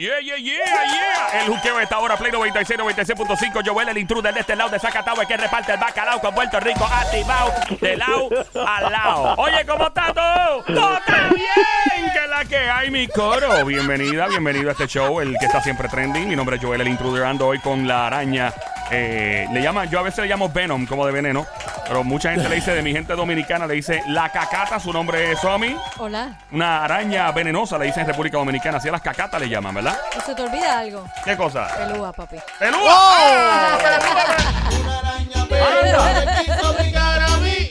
Yeah, yeah, yeah, yeah. El juqueo de esta hora, Play 96, 96.5. Joel, el intruder de este lado de Zacatau, que reparte el bacalao con Puerto Rico activado de lado a lado. Oye, ¿cómo está todo? ¡Todo está bien! Que la que hay, mi coro. Bienvenida, bienvenido a este show, el que está siempre trending. Mi nombre es Joel, el intruder, ando hoy con la araña. Eh, le llaman, yo a veces le llamo Venom, como de veneno. Pero mucha gente le dice, de mi gente dominicana, le dice la cacata, su nombre es Somi. Hola. Una araña venenosa, le dicen en República Dominicana. Así a las cacatas le llaman, ¿verdad? ¿No se te olvida algo? ¿Qué cosa? Pelúa, papi. ¡Pelúa! ¡Ah!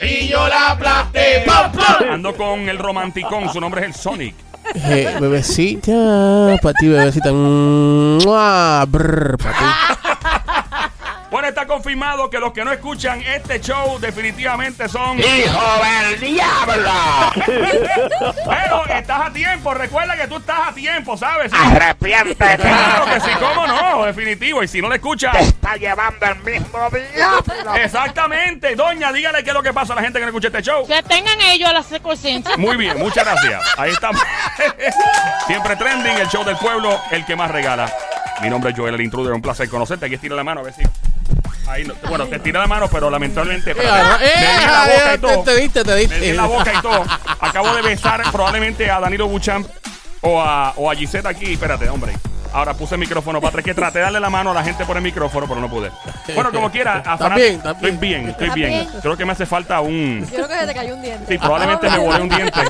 Y yo la aplasté. ¡Pam, pam! Ando con el romanticón, su nombre es el Sonic. Eh, bebecita, para ti, bebecita. Mua, brr, pa' ti. Confirmado que los que no escuchan este show definitivamente son... ¡Hijo del diablo! Pero estás a tiempo, recuerda que tú estás a tiempo, ¿sabes? ¡Arrepiéntete! Claro que sí, cómo no, definitivo. Y si no le escuchas... ¡Te está llevando el mismo diablo! Exactamente, doña, dígale qué es lo que pasa a la gente que no escucha este show. Que tengan ellos la secuencia. Muy bien, muchas gracias. Ahí estamos. Siempre trending, el show del pueblo, el que más regala. Mi nombre es Joel, el intruder. Un placer conocerte. Aquí estira la mano, a ver si. Ahí no- bueno, te tira la mano, pero lamentablemente. Eh, me di la boca y todo. te, te diste, te Me di diste. la boca y todo. Acabo de besar probablemente a Danilo Buchan o a, o a Gisette aquí. Espérate, hombre. Ahora puse el micrófono para atrás. Que traté de darle la mano a la gente por el micrófono, pero no pude. Bueno, como quiera. a bien, está Estoy bien. bien, estoy Está bien. bien. Creo que me hace falta un. Yo creo que se te cayó un diente. Sí, probablemente me volé un diente.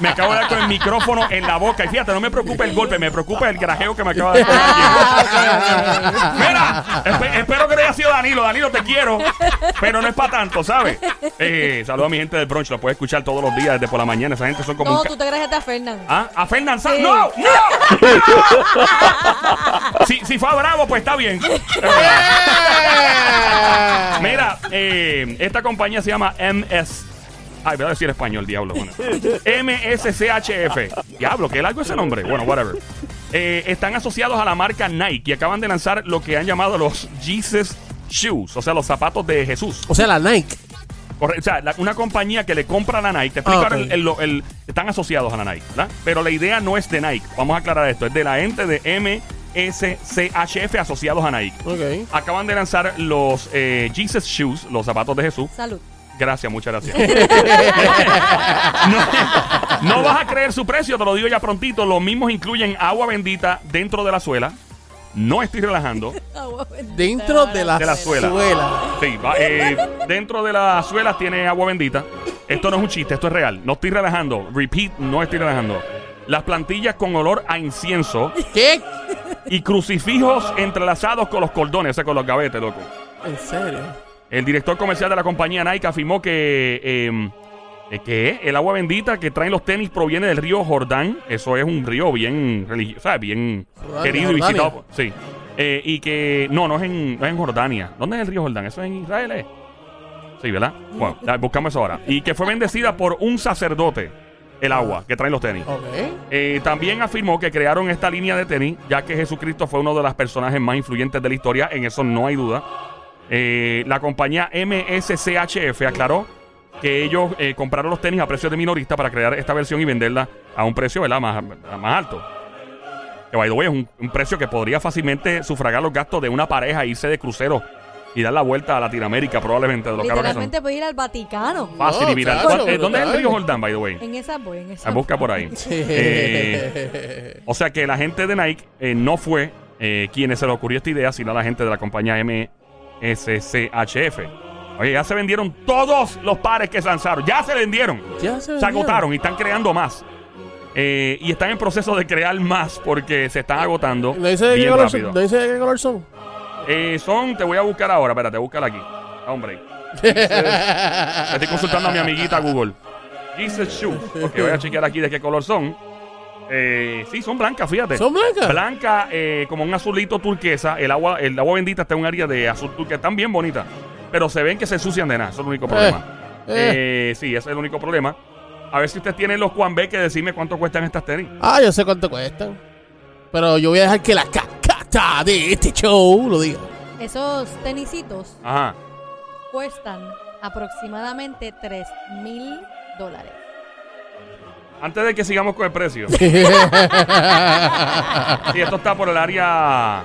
Me acabo de dar con el micrófono en la boca. Y fíjate, no me preocupa el golpe, me preocupa el grajeo que me acaba de dar con alguien. Mira, espe- espero que no haya sido Danilo. Danilo, te quiero. Pero no es para tanto, ¿sabes? Eh, saludo a mi gente del brunch. Lo puedes escuchar todos los días desde por la mañana. Esa gente son como No, ca- tú te crees que a Fernán. ¿Ah? ¿A Fernán Sanz? Sí. ¡No! ¡No! si, si fue a Bravo, pues está bien. Mira, eh, esta compañía se llama MS. Ay, voy a decir español, diablo. Bueno. MSCHF. Diablo, ¿qué largo ese nombre? Bueno, whatever. Eh, están asociados a la marca Nike y acaban de lanzar lo que han llamado los Jesus Shoes, o sea, los zapatos de Jesús. O sea, la Nike. Corre- o sea, la- una compañía que le compra a la Nike. Te explico Ah, ahora ok. el- el- el- están asociados a la Nike, ¿verdad? Pero la idea no es de Nike. Vamos a aclarar esto. Es de la ente de MSCHF asociados a Nike. Ok. Acaban de lanzar los eh, Jesus Shoes, los zapatos de Jesús. Salud. Gracias, muchas gracias. no, no vas a creer su precio, te lo digo ya prontito. Los mismos incluyen agua bendita dentro de la suela. No estoy relajando. Agua bendita, Dentro de la, De la suela. suela. Sí, va, eh, dentro de las suelas tiene agua bendita. Esto no es un chiste, esto es real. No estoy relajando. Repeat, no estoy relajando. Las plantillas con olor a incienso ¿Qué? y crucifijos entrelazados con los cordones, o sea, con los gavetes, loco. ¿En serio? El director comercial de la compañía Nike afirmó que, eh, eh, que el agua bendita que traen los tenis proviene del río Jordán. Eso es un río bien religioso, ¿sabes? Bien Jordania, querido y Jordania. visitado. Sí. Eh, y que, no, no es, en, no es en Jordania. ¿Dónde es el río Jordán? ¿Eso es en Israel? eh? Sí, ¿verdad? Bueno, buscamos eso ahora. Y que fue bendecida por un sacerdote, el agua que traen los tenis. Ok. Eh, también afirmó que crearon esta línea de tenis, ya que Jesucristo fue uno de los personajes más influyentes de la historia, en eso no hay duda. Eh, la compañía MSCHF aclaró que ellos eh, compraron los tenis a precios de minorista para crear esta versión y venderla a un precio ¿verdad? Más, más alto. Que by the way, es un, un precio que podría fácilmente sufragar los gastos de una pareja, irse de crucero y dar la vuelta a Latinoamérica, probablemente de lo caro que son. Literalmente puedes ir al Vaticano. Fácil y No, viral. claro, Eh, ¿Dónde es el río Jordán, by the way? En esa voy, en esa Ah, Busca por ahí. Eh, o sea que la gente de Nike eh, no fue eh, quienes se le ocurrió esta idea, sino la gente de la compañía MSCHF. Oye, ya se vendieron todos los pares que se lanzaron. Ya se vendieron. Ya se Se vendieron. agotaron y están creando más. Eh, y están en proceso de crear más porque se están agotando ¿No dice de qué color son? ¿No dice de qué color son? Eh, son, te voy a buscar ahora, espérate, búscala aquí. Hombre. Estoy consultando a mi amiguita Google. Jesus Shoes. Ok, voy a chequear aquí de qué color son. Eh, sí, son blancas, fíjate. ¿Son blancas? Blanca, eh, como un azulito turquesa. El agua, el agua bendita está en un área de azul turquesa. Están bien bonitas. Pero se ven que se ensucian de nada. Eso es el único problema. eh. Eh, sí, ese es el único problema. A ver si usted tiene los Juan B que decirme cuánto cuestan estas tenis. Ah, yo sé cuánto cuestan. Pero yo voy a dejar que la cacata de este show lo diga. Esos tenisitos Ajá. cuestan aproximadamente 3 mil dólares. Antes de que sigamos con el precio. sí, esto está por el área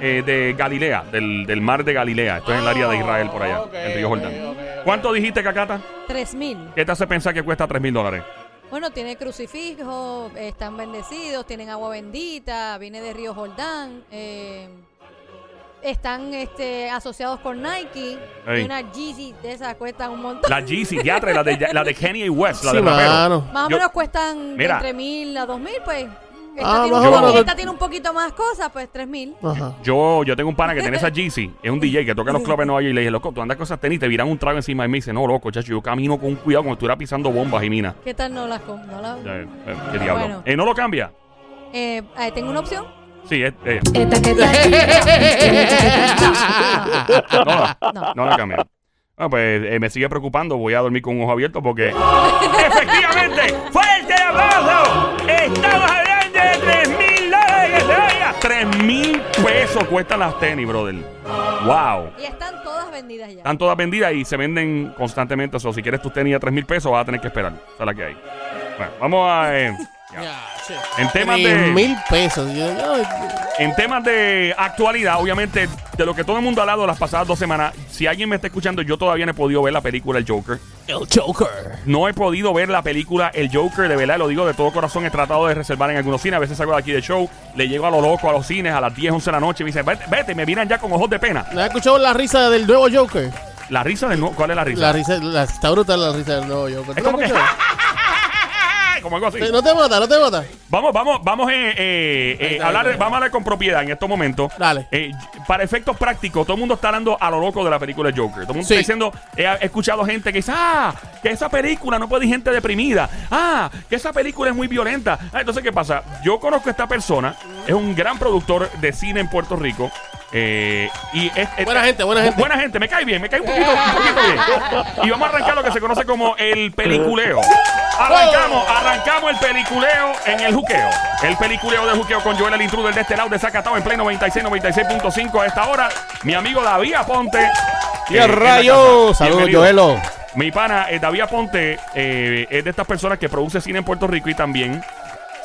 eh, de Galilea, del, del mar de Galilea. Esto es en el área de Israel, por allá, el río Jordán. ¿Cuánto dijiste, Cacata? 3 mil. ¿Qué te hace pensar que cuesta 3 mil dólares? Bueno, tiene crucifijo, están bendecidos, tienen agua bendita, viene de Río Jordán, eh, están este, asociados con Nike. Ey. Y una Yeezy de esas cuestan un montón. La Yeezy, diatre, la de, la de Kanye West, la Sí, de. Más o Yo- menos cuestan de Mira. entre mil a dos mil, pues. Esta, Ah, tiene, más un esta tiene poquito más cosas, pues tres mil. Ajá. Yo, yo tengo un pana que tiene esa Yeezy, es un DJ que toca en los clubes de Nueva York y le dije, loco, tú andas con esas tenis, te viran un trago encima y me dice, no, loco, chacho, yo camino con cuidado como si estuviera pisando bombas y minas. ¿Qué tal no las com- no las- Eh, eh, ¿Qué diablo? Bueno. Eh, ¿No lo cambia? Eh, tengo una opción. Sí, es, eh, Esta que no, la- No. no la cambia. Ah, pues eh, me sigue preocupando, voy a dormir con un ojo abierto porque... ¡Efectivamente! ¡Fuerte el aplauso! ¡Estamos 3 mil pesos cuestan las tenis, brother. ¡Wow! Y están todas vendidas ya. Están todas vendidas y se venden constantemente. O sea, si quieres tus tenis a 3 mil pesos, vas a tener que esperar. Esa es la que hay. Bueno, vamos a... eh, ya. Ya, che. En temas de... mil pesos. Yo- yo- En temas de actualidad, obviamente, de lo que todo el mundo ha hablado las pasadas dos semanas, si alguien me está escuchando, yo todavía no he podido ver la película El Joker. El Joker. No he podido ver la película El Joker, de verdad, lo digo de todo corazón. He tratado de reservar en algunos cines. A veces salgo de aquí de show, le llego a lo loco a los cines a las 10, 11 de la noche y me dicen, vete, vete, me miran ya con ojos de pena. ¿No has escuchado la risa del nuevo Joker? La risa del nuevo. ¿Cuál es la risa? La risa, la- está brutal la risa del nuevo Joker. Es ¿Tú la como que. como algo así. No te mata, no te mata. Vamos, vamos, vamos eh, eh, eh, Ahí hablar, vamos a hablar con propiedad en estos momentos. Dale. Eh, para efectos prácticos, todo el mundo está hablando a lo loco de la película Joker. Todo el mundo Sí. está diciendo, he, he escuchado gente que dice, ah, que esa película no puede ir gente deprimida. Ah, que esa película es muy violenta. Ah, entonces, ¿qué pasa? Yo conozco a esta persona, es un gran productor de cine en Puerto Rico. Eh, y es, es- Buena gente, buena gente. Buena gente, me cae bien, me cae un poquito, un poquito bien. Y vamos a arrancar lo que se conoce como el peliculeo. Arrancamos, arrancamos el peliculeo en el juqueo. El peliculeo del juqueo con Joel el intruder de este lado de Zacatau en Play 96, 96.5 a esta hora. Mi amigo David Aponte. ¡Y eh, rayos! Saludos. Joelo. Mi pana, eh, David Aponte, eh, es de estas personas que produce cine en Puerto Rico y también,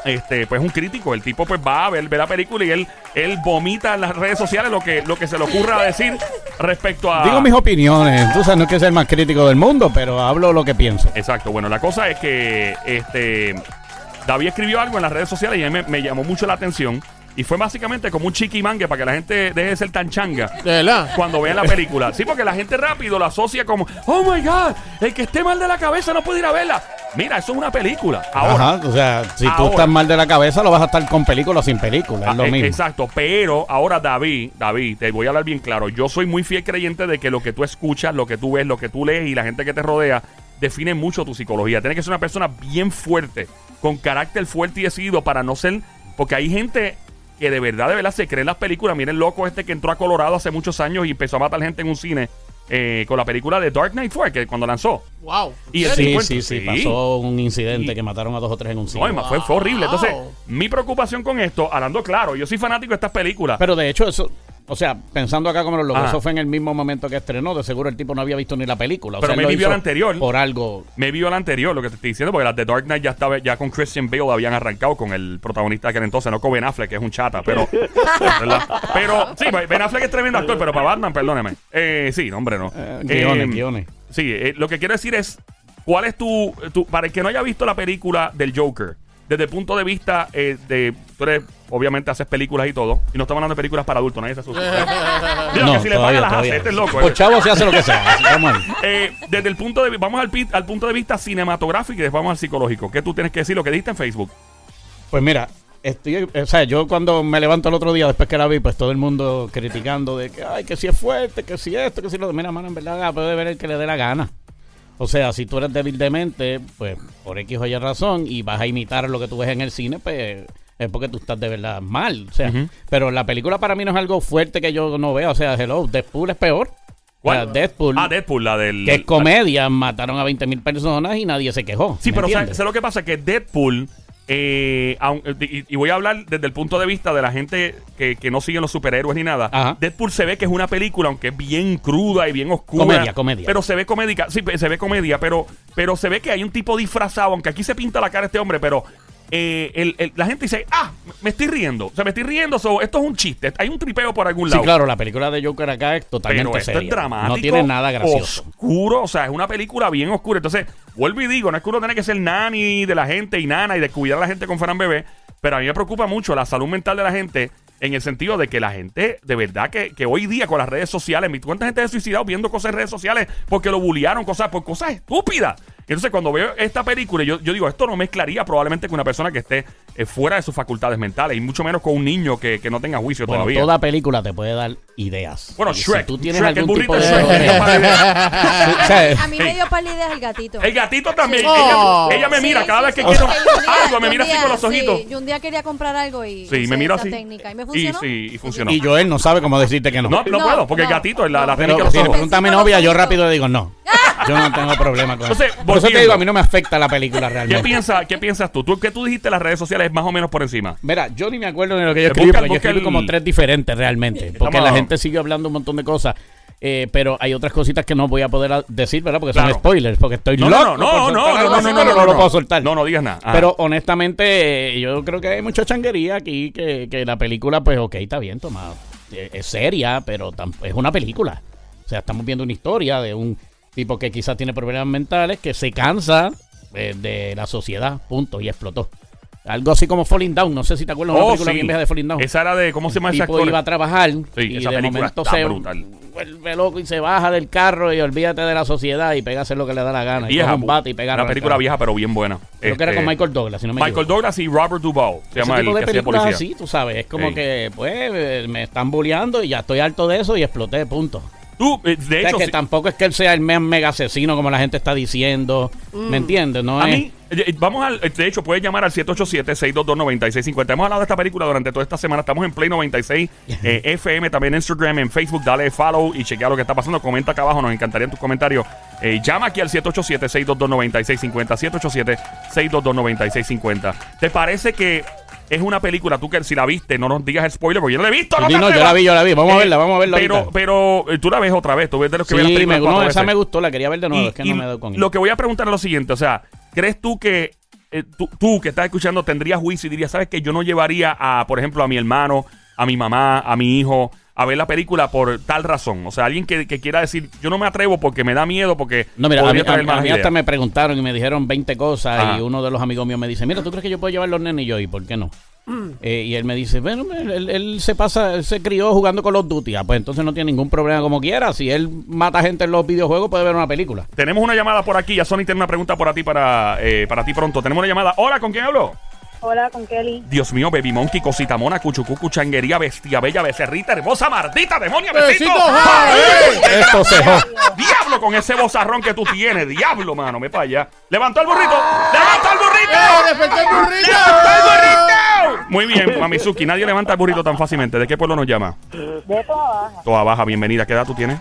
este, pues un crítico. El tipo pues va a ver, ver la película y él, él vomita en las redes sociales lo que, lo que se le ocurra decir respecto a... Digo mis opiniones. Tú sabes, no es que sea el más crítico del mundo, pero hablo lo que pienso. Exacto. Bueno, la cosa es que este David escribió algo en las redes sociales y a mí me, me llamó mucho la atención. Y fue básicamente como un chiquimangue para que la gente deje de ser tan changa De verdad. cuando vean la película. Sí, porque la gente rápido la asocia como, oh my God, el que esté mal de la cabeza no puede ir a verla. Mira, eso es una película. Ahora, Ajá, o sea, si tú estás mal de la cabeza, lo vas a estar con película o sin película. Es lo Ah, e- mismo. Exacto, pero ahora David, David, te voy a hablar bien claro. Yo soy muy fiel creyente de que lo que tú escuchas, lo que tú ves, lo que tú lees y la gente que te rodea define mucho tu psicología. Tienes que ser una persona bien fuerte, con carácter fuerte y decidido para no ser, porque hay gente que de verdad, de verdad se cree en las películas. Miren el loco este que entró a Colorado hace muchos años y empezó a matar gente en un cine eh, con la película de Dark Knight fue que cuando lanzó. Wow. Y el Sí, tipo- sí, sí, sí. Pasó un incidente Y- que mataron a dos o tres en un No, cine. además, fue, fue horrible. Entonces, Wow. mi preocupación con esto, hablando claro, yo soy fanático de estas películas. Pero de hecho, eso, o sea, pensando acá como lo loco, Ajá. eso fue en el mismo momento que estrenó. De seguro el tipo no había visto ni la película. O Pero sea, él me lo hizo la anterior. Por algo. Me vio la anterior, lo que te estoy diciendo, porque las de Dark Knight ya estaba ya con Christian Bale habían arrancado con el protagonista de aquel entonces, no con Ben Affleck, que es un chata, pero ¿verdad? pero sí, Ben Affleck es tremendo actor, pero para Batman, perdóneme. Eh, sí, no, hombre, no. Eh, guiones, Eh, guiones. Sí, eh, lo que quiero decir es cuál es tu, tu para el que no haya visto la película del Joker, desde el punto de vista eh, de tú eres obviamente haces películas y todo, y no estamos hablando de películas para adultos, nadie se asusta. Digo, que si le paga las hace, este es loco. Eh. chavo se hace lo que sea. así, vamos ahí. Eh, desde el punto de vamos al, pi- al punto de vista cinematográfico y después vamos al psicológico. ¿Qué tú tienes que decir? Lo que dijiste en Facebook. Pues mira, estoy, o sea, yo cuando me levanto el otro día después que la vi, pues todo el mundo criticando de que, ay, que si es fuerte, que si esto, que si lo Mira, mano, en verdad puede ver el que le dé la gana. O sea, si tú eres débil de mente, pues por X o Y razón y vas a imitar lo que tú ves en el cine, pues es porque tú estás de verdad mal. O sea, pero la película para mí no es algo fuerte que yo no vea. O sea, hello, Deadpool es peor. Sea, Deadpool, Ah, Deadpool, la del. que es comedia, mataron a 20 mil personas y nadie se quejó. Sí, ¿me pero ¿sabes? ¿sabes lo que pasa? Que Deadpool eh, aun- y, voy a hablar desde el punto de vista de la gente que, que no sigue los superhéroes ni nada. Ajá. Deadpool se ve que es una película, aunque es bien cruda y bien oscura. Comedia, comedia. Pero se ve comédica, sí, se ve comedia, pero, pero se ve que hay un tipo disfrazado, aunque aquí se pinta la cara este hombre, pero eh, el- el- la gente dice, ah, me estoy riendo. O sea, me estoy riendo, so, esto es un chiste. Hay un tripeo por algún Sí, lado. claro, la película de Joker acá es totalmente Pero esto seria. es dramático. No tiene nada gracioso. Oscuro, o sea, es una película bien oscura. Entonces, vuelvo y digo, no es que uno tiene que ser nani de la gente y nana y de cuidar a la gente con Fran Bebé, pero a mí me preocupa mucho la salud mental de la gente en el sentido de que la gente, de verdad, que, que hoy día con las redes sociales, ¿cuánta gente se ha suicidado viendo cosas en redes sociales porque lo bullearon, cosas, por cosas estúpidas? Entonces, cuando veo esta película, yo, yo digo, esto no mezclaría probablemente con una persona que esté eh, fuera de sus facultades mentales y mucho menos con un niño que, que no tenga juicio Bueno, todavía. toda película te puede dar ideas. Bueno, Y Shrek. Si tú tienes Shrek, el algún burrito tipo de... de Shrek, para ideas. O sea, A mí me dio par de ideas el gatito. El gatito también. Sí. Oh. Ella, ella me mira Sí, cada sí, vez que sí, quiero algo, me mira así con los sí, ojitos. yo un día quería comprar algo y Sí, me miro así. técnica y me Y funcionó. sí, y funcionó. y Joel no sabe cómo decirte que no. No, no, No, puedo, porque el gatito es la, técnica Pero de si le pregunta a mi novia, yo rápido le digo no. Yo no tengo problema con Entonces, eso. Por eso te digo, a mí no me afecta la película ¿Qué, realmente. piensa, ¿Qué piensas tú? ¿Tú qué tú dijiste en las redes sociales más o menos por encima? Mira, yo ni me acuerdo de lo que yo escribí, porque yo escribí el- como tres diferentes realmente. Porque Estamos- la gente siguió hablando un montón de cosas. eh, pero hay otras cositas que no voy a poder decir, ¿verdad? Porque Claro. son spoilers, porque estoy No, loco. no, no, no, no, no, no, no, no, no no. lo puedo soltar. No, no digas nada. Pero honestamente, yo creo que hay mucha changuería aquí, que, que la película, pues, ok, está bien tomada. Eh, Es seria, pero es una película. O sea, estamos viendo una historia de un tipo que quizás tiene problemas mentales, que se cansa eh, de la sociedad, punto, y explotó. Algo así como Falling Down, no sé si te acuerdas de una Oh, película sí. bien vieja de Falling Down. Esa era de, ¿cómo se llama El tipo actor? iba a trabajar y esa de película momento se brutal. vuelve loco y se baja del carro y olvídate de la sociedad y pega a hacer lo que le da la gana. y Vieja, coge un bate y pega una película vieja, pero bien buena. Creo que era Este, con Michael Douglas, si no me Michael equivoco. Douglas y Robert Duvall. Se Ese llama el tipo de que películas así, tú sabes, es como Sí. que, pues, me están bulleando y ya estoy harto de eso y exploté, punto. Tú, eh, de O sea, hecho, que tampoco es que él sea el me- mega asesino como la gente está diciendo, ¿me entiendes? No A es... mí, eh, eh, vamos al, de hecho, puedes llamar al 787-622-9650. Hemos hablado de esta película durante toda esta semana. Estamos en Play 96, eh, FM, también en Instagram, en Facebook. Dale follow y chequea lo que está pasando. Comenta acá abajo, nos encantaría tus comentarios. Eh, llama aquí al 787-622-9650. 787-622-9650. ¿Te parece que es una película, tú que si la viste, no nos digas el spoiler, porque yo no la he visto. Te no, yo la vi, yo la vi. Vamos a verla, vamos a verla Pero, ahorita. pero eh, tú la ves otra vez, tú ves de los que Sí, ven las me, no, esa veces. me gustó, la quería ver de nuevo, Y- es que no me dado con Lo que voy a preguntar es lo siguiente, o sea, ¿crees tú que eh, tú, tú que estás escuchando tendrías juicio y dirías, sabes que yo no llevaría a, por ejemplo, a mi hermano, a mi mamá, a mi hijo a ver la película por tal razón? O sea, alguien que, que quiera decir, yo no me atrevo porque me da miedo, porque No, mira, a mí, a a mí hasta me preguntaron y me dijeron 20 cosas Ajá. y uno de los amigos míos me dice, mira, ¿tú crees que yo puedo llevar los nenes? Y yo, ¿y por qué no? Eh, y él me dice, bueno, él, él- él se pasa, él se crió jugando con los Duty. Ah, pues entonces no tiene ningún problema como quiera. Si él mata gente en los videojuegos, puede ver una película. Tenemos una llamada por aquí, ya Sony tiene una pregunta para ti, para, eh, para ti pronto. Tenemos una llamada. Hola, ¿con quién hablo? Hola, con Kelly. Dios mío, Baby Monkey, Cosita Mona, Cuchucucu, Changuería, Bestia Bella, Becerrita, Hermosa, Mardita, Demonia, Besito. ¡Ay! Esto se Diablo con ese bozarrón que tú tienes, diablo, mano, me para allá. ¡Levantó el burrito! ¡Levantó el burrito! ¡Eh, el burrito! ¡Levantó el burrito! Muy bien, Mamizuki, nadie levanta el burrito tan fácilmente. ¿De qué pueblo nos llama? De toda baja, Toda baja, bienvenida. ¿Qué edad tú tienes?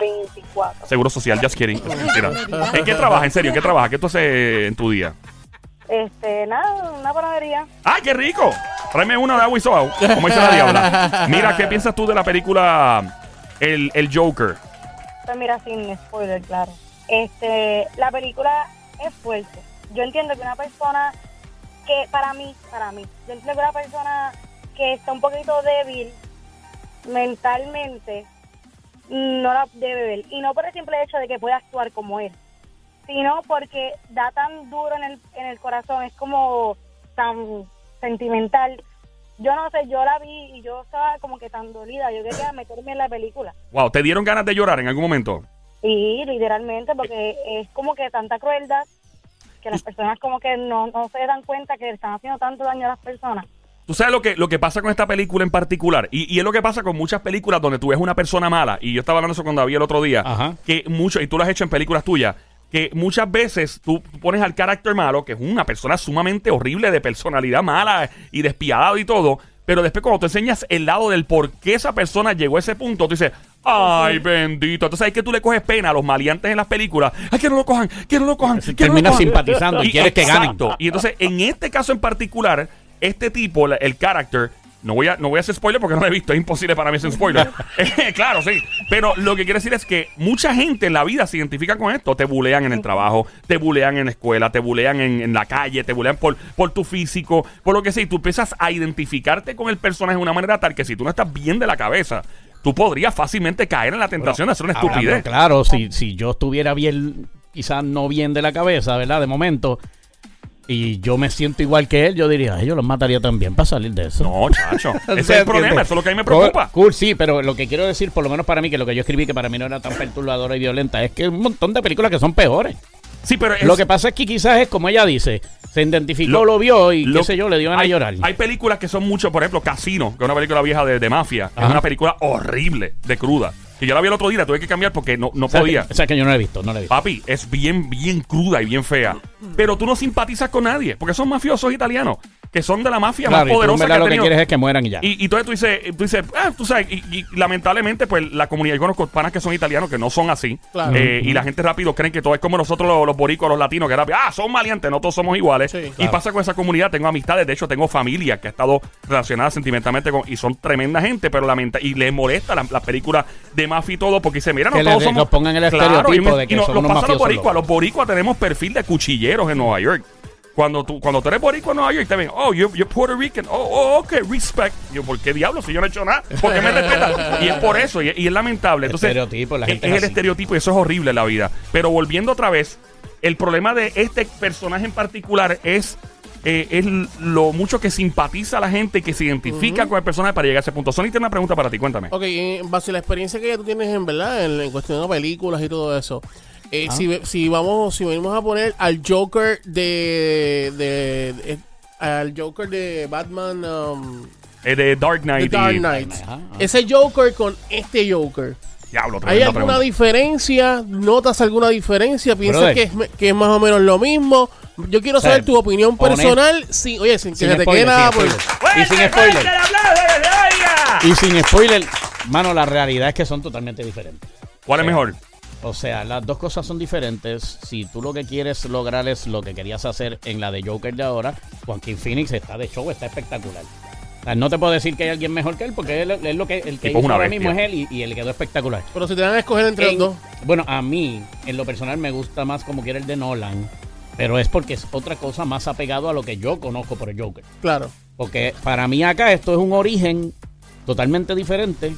24. Seguro social, just kidding. Mentira. ¿En qué trabajas? En serio, ¿en qué trabajas? ¿Qué tú haces en tu día? Este, nada, una panadería. ¡Ay, qué rico! Tráeme una de agua y soao, como dice la diabla. Mira, ¿qué piensas tú de la película El, el Joker? Pues mira, sin spoiler, claro. Este, la película es fuerte. Yo entiendo que una persona que, para mí, para mí, yo entiendo que una persona que está un poquito débil mentalmente no la debe ver. Y no por el simple hecho de que pueda actuar como él, sino porque da tan duro en el, en el corazón, es como tan sentimental. Yo no sé, yo la vi y yo estaba como que tan dolida, yo quería meterme en la película. Wow, ¿te dieron ganas de llorar en algún momento? Sí, literalmente, porque es como que tanta crueldad que las personas como que no, no se dan cuenta que están haciendo tanto daño a las personas. Tú sabes lo que, lo que pasa con esta película en particular, y, y es lo que pasa con muchas películas donde tú ves una persona mala, y yo estaba hablando eso con David el otro día, Ajá. que mucho, y tú lo has hecho en películas tuyas, que muchas veces tú pones al carácter malo, que es una persona sumamente horrible, de personalidad mala y despiadado y todo, pero después cuando te enseñas el lado del por qué esa persona llegó a ese punto, tú dices, Ay, bendito. Entonces, hay que tú le coges pena a los maleantes en las películas. Ay, que no lo cojan, que no lo cojan. que no lo Terminas cojan. simpatizando y quieres que ganen. Y entonces, en este caso en particular, este tipo, el character, no voy, a, no voy a hacer spoiler porque no lo he visto, es imposible para mí hacer spoiler. Claro, sí. Pero lo que quiero decir es que mucha gente en la vida se identifica con esto. Te bulean en el trabajo, te bulean en la escuela, te bulean en, en la calle, te bulean por, por tu físico, por lo que sea. Y tú empiezas a identificarte con el personaje de una manera tal que si tú no estás bien de la cabeza, tú podrías fácilmente caer en la tentación de hacer una Hablando estupidez. Claro, si, si yo estuviera bien, quizás no bien de la cabeza, ¿verdad? De momento, y yo me siento igual que él, yo diría, "Ay, yo los mataría también para salir de eso. No, chacho. Ese es el problema, eso es lo que a mí me Cool, preocupa. Cool, sí, pero lo que quiero decir, por lo menos para mí, que lo que yo escribí, que para mí no era tan perturbadora y violenta, es que hay un montón de películas que son peores. Sí, pero es- Lo que pasa es que quizás es como ella dice, se identificó, Lo- lo, vio y lo- qué sé yo, le dio de llorar. Hay películas que son mucho, por ejemplo, Casino, que es una película vieja de, de mafia. Es una película horrible, de cruda. Que yo la vi el otro día, la tuve que cambiar porque no, no o sea, podía. Que, o sea, que yo no la he visto, no la he visto. Papi, es bien, bien cruda y bien fea. Pero tú no simpatizas con nadie, porque son mafiosos italianos, que son de la mafia Claro, y más poderosa que verdad ha lo que tenido. quieres es que mueran y ya. Y, y entonces tú dices, tú dices, ah, tú sabes, y, y lamentablemente, pues la comunidad, yo conozco panas que son italianos que no son así. Claro. Eh, Y la gente rápido creen que todo es como nosotros los, los boricos, los latinos, que rápido, ah, son maleantes, no todos somos iguales. Sí, y pasa con esa comunidad, tengo amistades, de hecho tengo familia que ha estado relacionada sentimentalmente con, y son tremenda gente, pero lamenta, y les molesta las la películas de mafia y todo, porque dice, mira, no Que le todos de- somos. los pongan el Claro, estereotipo y me- de que y no- son nos unos pasa a los boricuas, los boricuas tenemos perfil de cuchilleros en Nueva York. Cuando tú, cuando tú eres boricua en Nueva York, te ven, oh, you're, you're Puerto Rican. Oh, oh, ok, respect. Yo, ¿por qué diablo? Si yo no he hecho nada, ¿por qué me respetas? Y es por eso, y, y es lamentable. Entonces, Estereotipo, la es- gente es, es el así. estereotipo y eso es horrible en la vida. Pero volviendo otra vez, el problema de este personaje en particular es, eh, es lo mucho que simpatiza a la gente y que se identifica con el personaje para llegar a ese punto. Sony tiene una pregunta para ti, cuéntame. Ok, en base a la experiencia que ya tú tienes en verdad, en, en cuestión de películas y todo eso. Eh, si, ve- si vamos, si venimos a poner al Joker de, de, de- al Joker de Batman um, Eh, de Dark Knight. The Dark y-. Ese Joker con este Joker. Diablo, ¿Hay alguna pregunta. diferencia? ¿Notas alguna diferencia? ¿Piensas que es, que es más o menos lo mismo? Yo quiero O sea, saber tu opinión honesto. personal. Sí, oye, sin que Sin se te quede nada sin por... Y sin sin spoiler, mano, la realidad es que son totalmente diferentes. ¿Cuál es mejor? O sea, las dos cosas son diferentes. Si tú lo que quieres lograr es lo que querías hacer en la de Joker de ahora, Joaquín Phoenix está de show, está espectacular. O sea, no te puedo decir que hay alguien mejor que él, porque él, él lo que, el que hizo una ahora bestia. mismo es él y, y él quedó espectacular. Pero si te dan a escoger entre En- los dos. Bueno, a mí, en lo personal, me gusta más como quiera el de Nolan, pero es porque es otra cosa más apegado a lo que yo conozco por el Joker. Claro. Porque para mí acá esto es un origen totalmente diferente.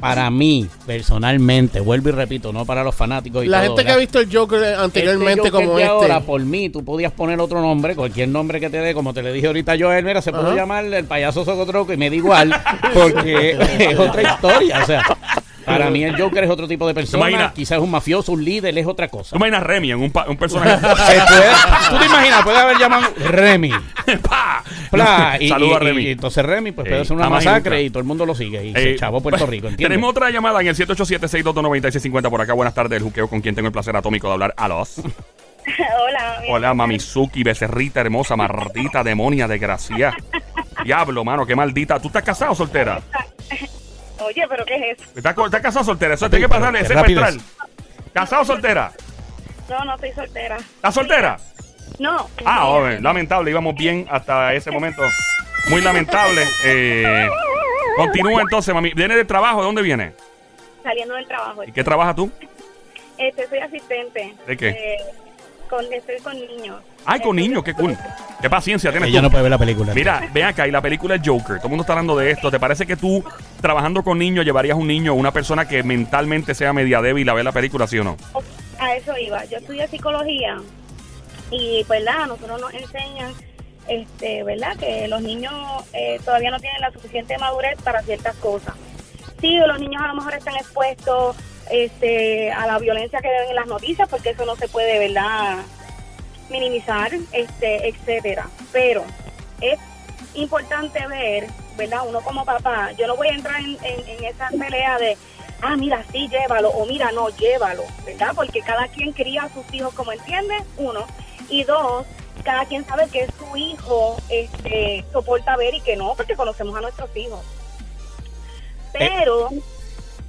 Para mí, personalmente, vuelvo y repito, no para los fanáticos y La todo, gente que ha visto el Joker anteriormente Este Joker como de este. ahora, por mí, tú podías poner otro nombre, cualquier nombre que te dé, como te le dije ahorita yo a él, mira, se puede llamar el payaso Socotroco y me da igual, porque es otra historia. O sea, para mí el Joker es otro tipo de persona, Imagina. quizás es un mafioso, un líder, es otra cosa. ¿Tú imaginas Remy en un, pa- un personaje? Puede- tú te imaginas, puede haber llamado Remy. ¡Pa! Pla, y, Saluda a y- Remy. y entonces Remy pues Ey, puede ser una nada más y masacre nunca. y, todo el mundo lo sigue y Eh, se chavó Puerto Rico, ¿entiendes? Tenemos otra llamada en el 787-622-9650 por acá. Buenas tardes, el juqueo con quien tengo el placer atómico de hablar. A los. Hola. Hola, Mamizuki, becerrita hermosa, maldita, demonia, desgracia. Diablo, mano, qué maldita. ¿Tú estás casado o soltera? Oye, pero ¿qué es eso? ¿Estás, estás casado o soltera? Eso tiene que ese rápido espectral. ¿Casado o soltera? No, no estoy soltera. ¿Estás soltera? No. Ah, joven, lamentable, íbamos bien hasta ese momento. Muy lamentable. Eh, continúa entonces, mami. ¿Viene del trabajo? ¿De dónde viene? Saliendo del trabajo. ¿Y qué trabajas tú? Este, soy asistente. ¿De qué? Eh, con, estoy con niños. Ay, con niños, qué cool. Qué paciencia tienes Ella tú. no puede ver la película. Mira, ven acá, y la película es Joker. Todo el mundo está hablando de esto. ¿Te parece que tú, trabajando con niños, llevarías un niño o una persona que mentalmente sea media débil a ver la película, sí o no? A eso iba. Yo estudié psicología y, pues, nada, nosotros nos enseñan, este, ¿verdad? Que los niños eh, todavía no tienen la suficiente madurez para ciertas cosas. Sí, los niños a lo mejor están expuestos este, a la violencia que ven en las noticias, porque eso no se puede, ¿verdad? minimizar, este, etcétera. Pero es importante ver, ¿verdad? Uno como papá, yo no voy a entrar en, en, en esa pelea de, ah, mira, sí, llévalo, o mira, no, llévalo, ¿verdad? Porque cada quien cría a sus hijos como entiende, uno. Y dos, cada quien sabe que su hijo este, soporta ver y que no, porque conocemos a nuestros hijos. Pero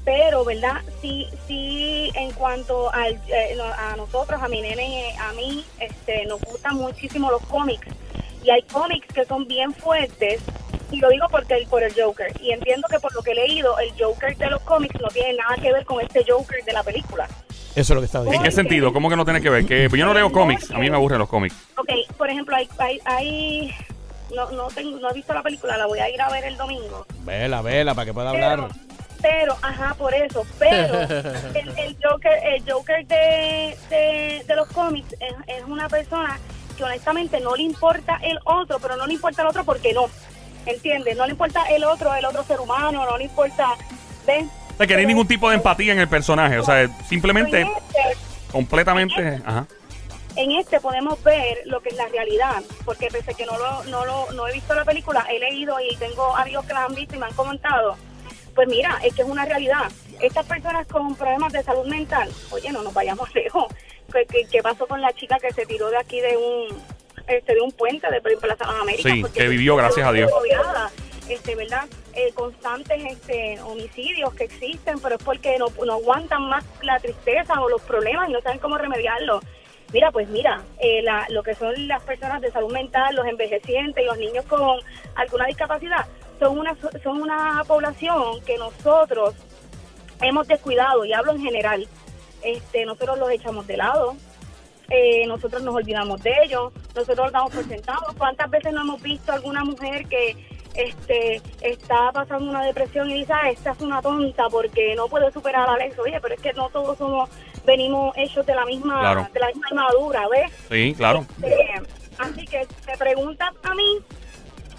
pero, ¿verdad? Sí, sí, en cuanto al, eh, a nosotros, a mi nene, a mí, este, nos gustan muchísimo los cómics. Y hay cómics que son bien fuertes, y lo digo porque el, por el Joker. Y entiendo que por lo que he leído, el Joker de los cómics no tiene nada que ver con este Joker de la película. Eso es lo que estaba ¿En diciendo. qué sentido? ¿Cómo que no tiene que ver? Que yo no leo cómics. A mí me aburren los cómics. Ok, por ejemplo, hay, hay, hay- no, no, tengo, no he visto la película, la voy a ir a ver el domingo. Vela, vela, para que pueda Pero, hablar. Pero, ajá, por eso, pero el, el Joker, el Joker de, de, de los cómics es, es una persona que honestamente no le importa el otro, pero no le importa el otro porque no, ¿entiendes? No le importa el otro, el otro ser humano, no le importa, ¿ves? O sea, que no hay ningún tipo de empatía en el personaje. O sea, simplemente, En este, completamente. Ajá. en este podemos ver lo que es la realidad, porque pese a que no lo, no lo no he visto la película, he leído y tengo amigos que la han visto y me han comentado. Pues mira, es que es una realidad. Estas personas con problemas de salud mental, oye, no nos vayamos lejos. ¿Qué, qué, qué pasó con la chica que se tiró de aquí de un este de un puente de Plaza América? Sí, Porque que vivió, gracias a Dios. rodeada, Este, ¿verdad? Eh, constantes este, homicidios que existen, pero es porque no, no aguantan más la tristeza o los problemas y no saben cómo remediarlo. Mira, pues mira, eh, la- lo que son las personas de salud mental, los envejecientes y los niños con alguna discapacidad, son una, son una población que nosotros hemos descuidado, y hablo en general, este, nosotros los echamos de lado, eh, nosotros nos olvidamos de ellos, nosotros los damos por sentados. ¿Cuántas veces no hemos visto alguna mujer que este está pasando una depresión y dice, ah, esta es una tonta porque no puede superar a Alex? Oye, pero es que no todos somos, venimos hechos de la misma, Claro. de la misma armadura, ¿ves? Sí, claro. Este, así que te preguntas a mí,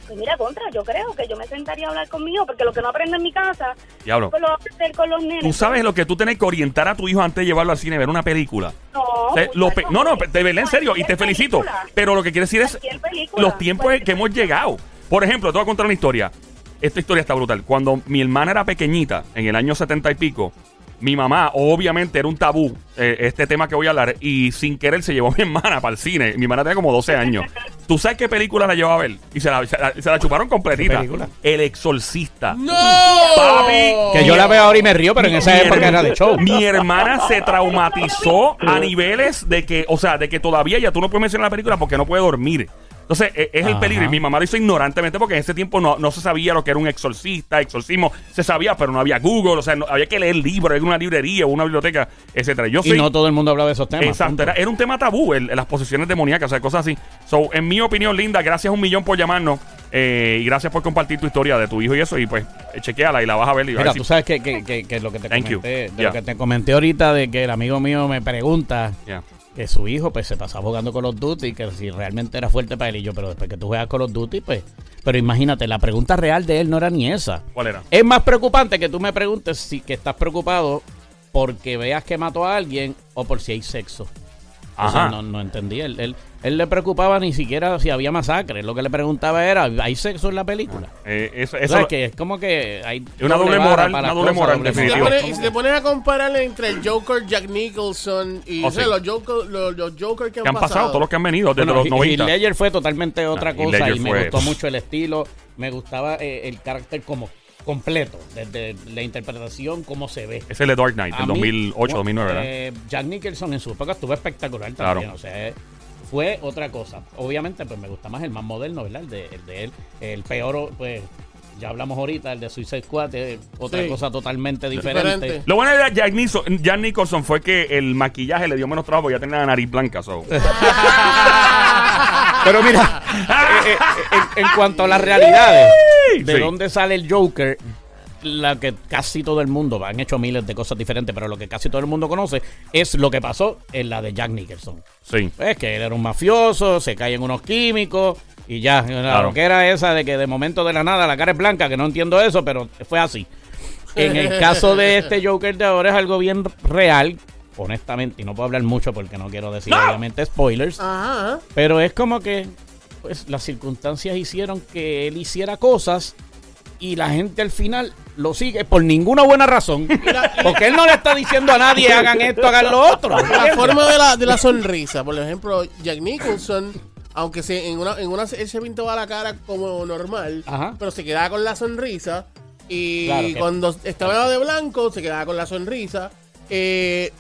pues mira, contra, yo creo que yo me sentaría a hablar conmigo, porque lo que no aprendo en mi casa, Diablo. pues lo voy a aprender con los nenes. Tú sabes lo que tú tienes que orientar a tu hijo antes de llevarlo al cine, ver una película. No, O sea, lo pe- muchachos, no, no, de verdad, en serio, y te felicito. película. Pero lo que quiero decir es película. los tiempos que hemos llegado. Por ejemplo, te voy a contar una historia. Esta historia está brutal. Cuando mi hermana era pequeñita, en el año setenta y pico, mi mamá, obviamente, era un tabú eh, este tema que voy a hablar, y sin querer se llevó a mi hermana para el cine. Mi hermana tenía como 12 años. ¿Tú sabes qué película la llevó a ver? Y se la, se la- se la chuparon completita. ¿Qué película? El Exorcista. ¡No! Papi, Que yo la veo ahora y me río, pero en esa mi época era de show. Mi hermana se traumatizó a niveles de que, o sea, de que todavía ya tú no puedes mencionar la película porque no puede dormir. Entonces, e- es el peligro. Y mi mamá lo hizo ignorantemente porque en ese tiempo no, no se sabía lo que era un exorcista, exorcismo. Se sabía, pero no había Google. O sea, no- había que leer libros en una librería o una biblioteca, etcétera. Yo Y soy. no todo el mundo hablaba de esos temas. Exacto, era, era un tema tabú, el- las posesiones demoníacas, o sea, cosas así. So, en mi opinión, Linda, gracias un millón por llamarnos eh, y gracias por compartir tu historia de tu hijo y eso. Y pues, eh, chequeala y la vas a ver. Y vas a Mira, ver tú si- sabes que, que, que, que lo que te Thank comenté, de Yeah. lo que te comenté ahorita de que el amigo mío me pregunta Yeah. Que su hijo pues se pasaba jugando Call of Duty que si realmente era fuerte para él y yo, pero después que tú juegas Call of Duty, pues, pero imagínate, la pregunta real de él no era ni esa. ¿Cuál era? Es más preocupante que tú me preguntes si que estás preocupado porque veas que mató a alguien o por si hay sexo. O sea, Ajá. no, no entendí. Él, él, él le preocupaba ni siquiera si había masacre. Lo que le preguntaba era, ¿hay sexo en la película? Eh, eso, O eso sea, lo- que es como que hay una doble moral, una doble cosas, moral, doble Y si te pones- y si te pones a comparar entre el Joker, Jack Nicholson y Oh, o sea, sí. los, Joker, los, los Joker que han, que han pasado, todos los que han venido desde Bueno, los 90. Heath Ledger fue totalmente otra Heath cosa y me fue- gustó mucho el estilo, me gustaba eh, el carácter como completo, desde la interpretación, cómo se ve. Ese es el de Dark Knight, del mí, 2008, no, 2009, ¿verdad? eh, Jack Nicholson en su época estuvo espectacular también, Claro. o sea, eh, fue otra cosa. Obviamente, pues me gusta más el más moderno, ¿verdad? El de, el de él. El peor, pues, ya hablamos ahorita, el de Suicide Squad, es otra Sí. cosa totalmente diferente. Diferente. Lo bueno de Jack Nicholson, Jack Nicholson fue que el maquillaje le dio menos trabajo porque ya tenía la nariz blanca. so. Pero mira, eh, eh, en, en cuanto a las realidades, de Sí. dónde sale el Joker, la que casi todo el mundo, han hecho miles de cosas diferentes, pero lo que casi todo el mundo conoce es lo que pasó en la de Jack Nicholson. Sí. Es que él era un mafioso, se caen unos químicos y ya. Claro. Lo que era esa de que de momento de la nada la cara es blanca, que no entiendo eso, pero fue así. En el caso de este Joker de ahora es algo bien real, honestamente, y no puedo hablar mucho porque no quiero decir obviamente spoilers, Ajá. pero es como que pues las circunstancias hicieron que él hiciera cosas y la gente al final lo sigue por ninguna buena razón. Porque él no le está diciendo a nadie hagan esto, hagan lo otro. La forma de la, de la sonrisa, por ejemplo, Jack Nicholson, aunque se, en una, en una él se pintaba la cara como normal, Ajá. pero se quedaba con la sonrisa. Y Claro que- cuando estaba de blanco, se quedaba con la sonrisa. Eh,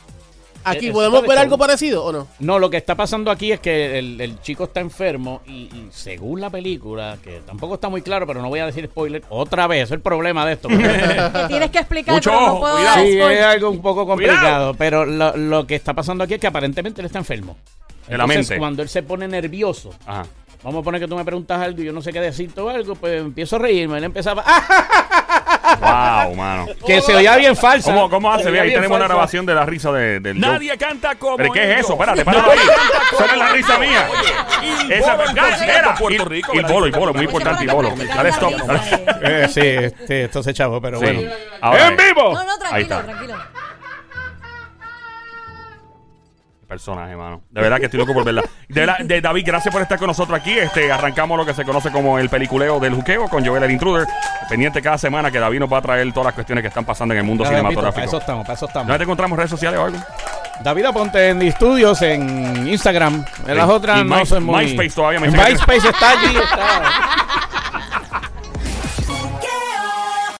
¿Aquí Eh, podemos ver algo parecido o no? No, lo que está pasando aquí es que el, el chico está enfermo y, y según la película, que tampoco está muy claro, pero no voy a decir spoiler, otra vez, es el problema de esto. Que tienes que explicar, Mucho pero no ojo, puedo cuidado. dar sí, spoiler. es algo un poco complicado, Cuidado. pero lo, lo que está pasando aquí es que aparentemente él está enfermo. En la Entonces, mente. cuando él se pone nervioso, Ajá. vamos a poner que tú me preguntas algo y yo no sé qué decirte o algo, pues empiezo a reírme. Él empezaba, ¡ah! Wow, mano. que se oía bien falsa. ¿Cómo, cómo hace? ahí tenemos una grabación de la risa de, del Nadie canta como ¿Pero qué es eso? Espérate, páralo ahí. Esa no es la risa mía. Oye, Esa era. Puerto Y- Rico. Y bolo, y bolo, muy importante, y bolo. Dale stop. Eh. Sí, este, esto se chavo, pero bueno. ¡En vivo! No, no, Ahí tranquilo, está. tranquilo. Personaje, mano. De verdad que estoy loco por verla. De, verdad, de David, gracias por estar con nosotros aquí. Este, arrancamos lo que se conoce como el peliculeo del juqueo con Joel el Intruder. Pendiente cada semana que David nos va a traer todas las cuestiones que están pasando en el mundo Ya, Pito, Para cinematográfico. eso estamos, para eso estamos. ¿No te encontramos en redes sociales o algo? David Aponte en Estudios, en Instagram. En las Sí. otras Y no My- soy muy... MySpace todavía me MySpace está allí. Está.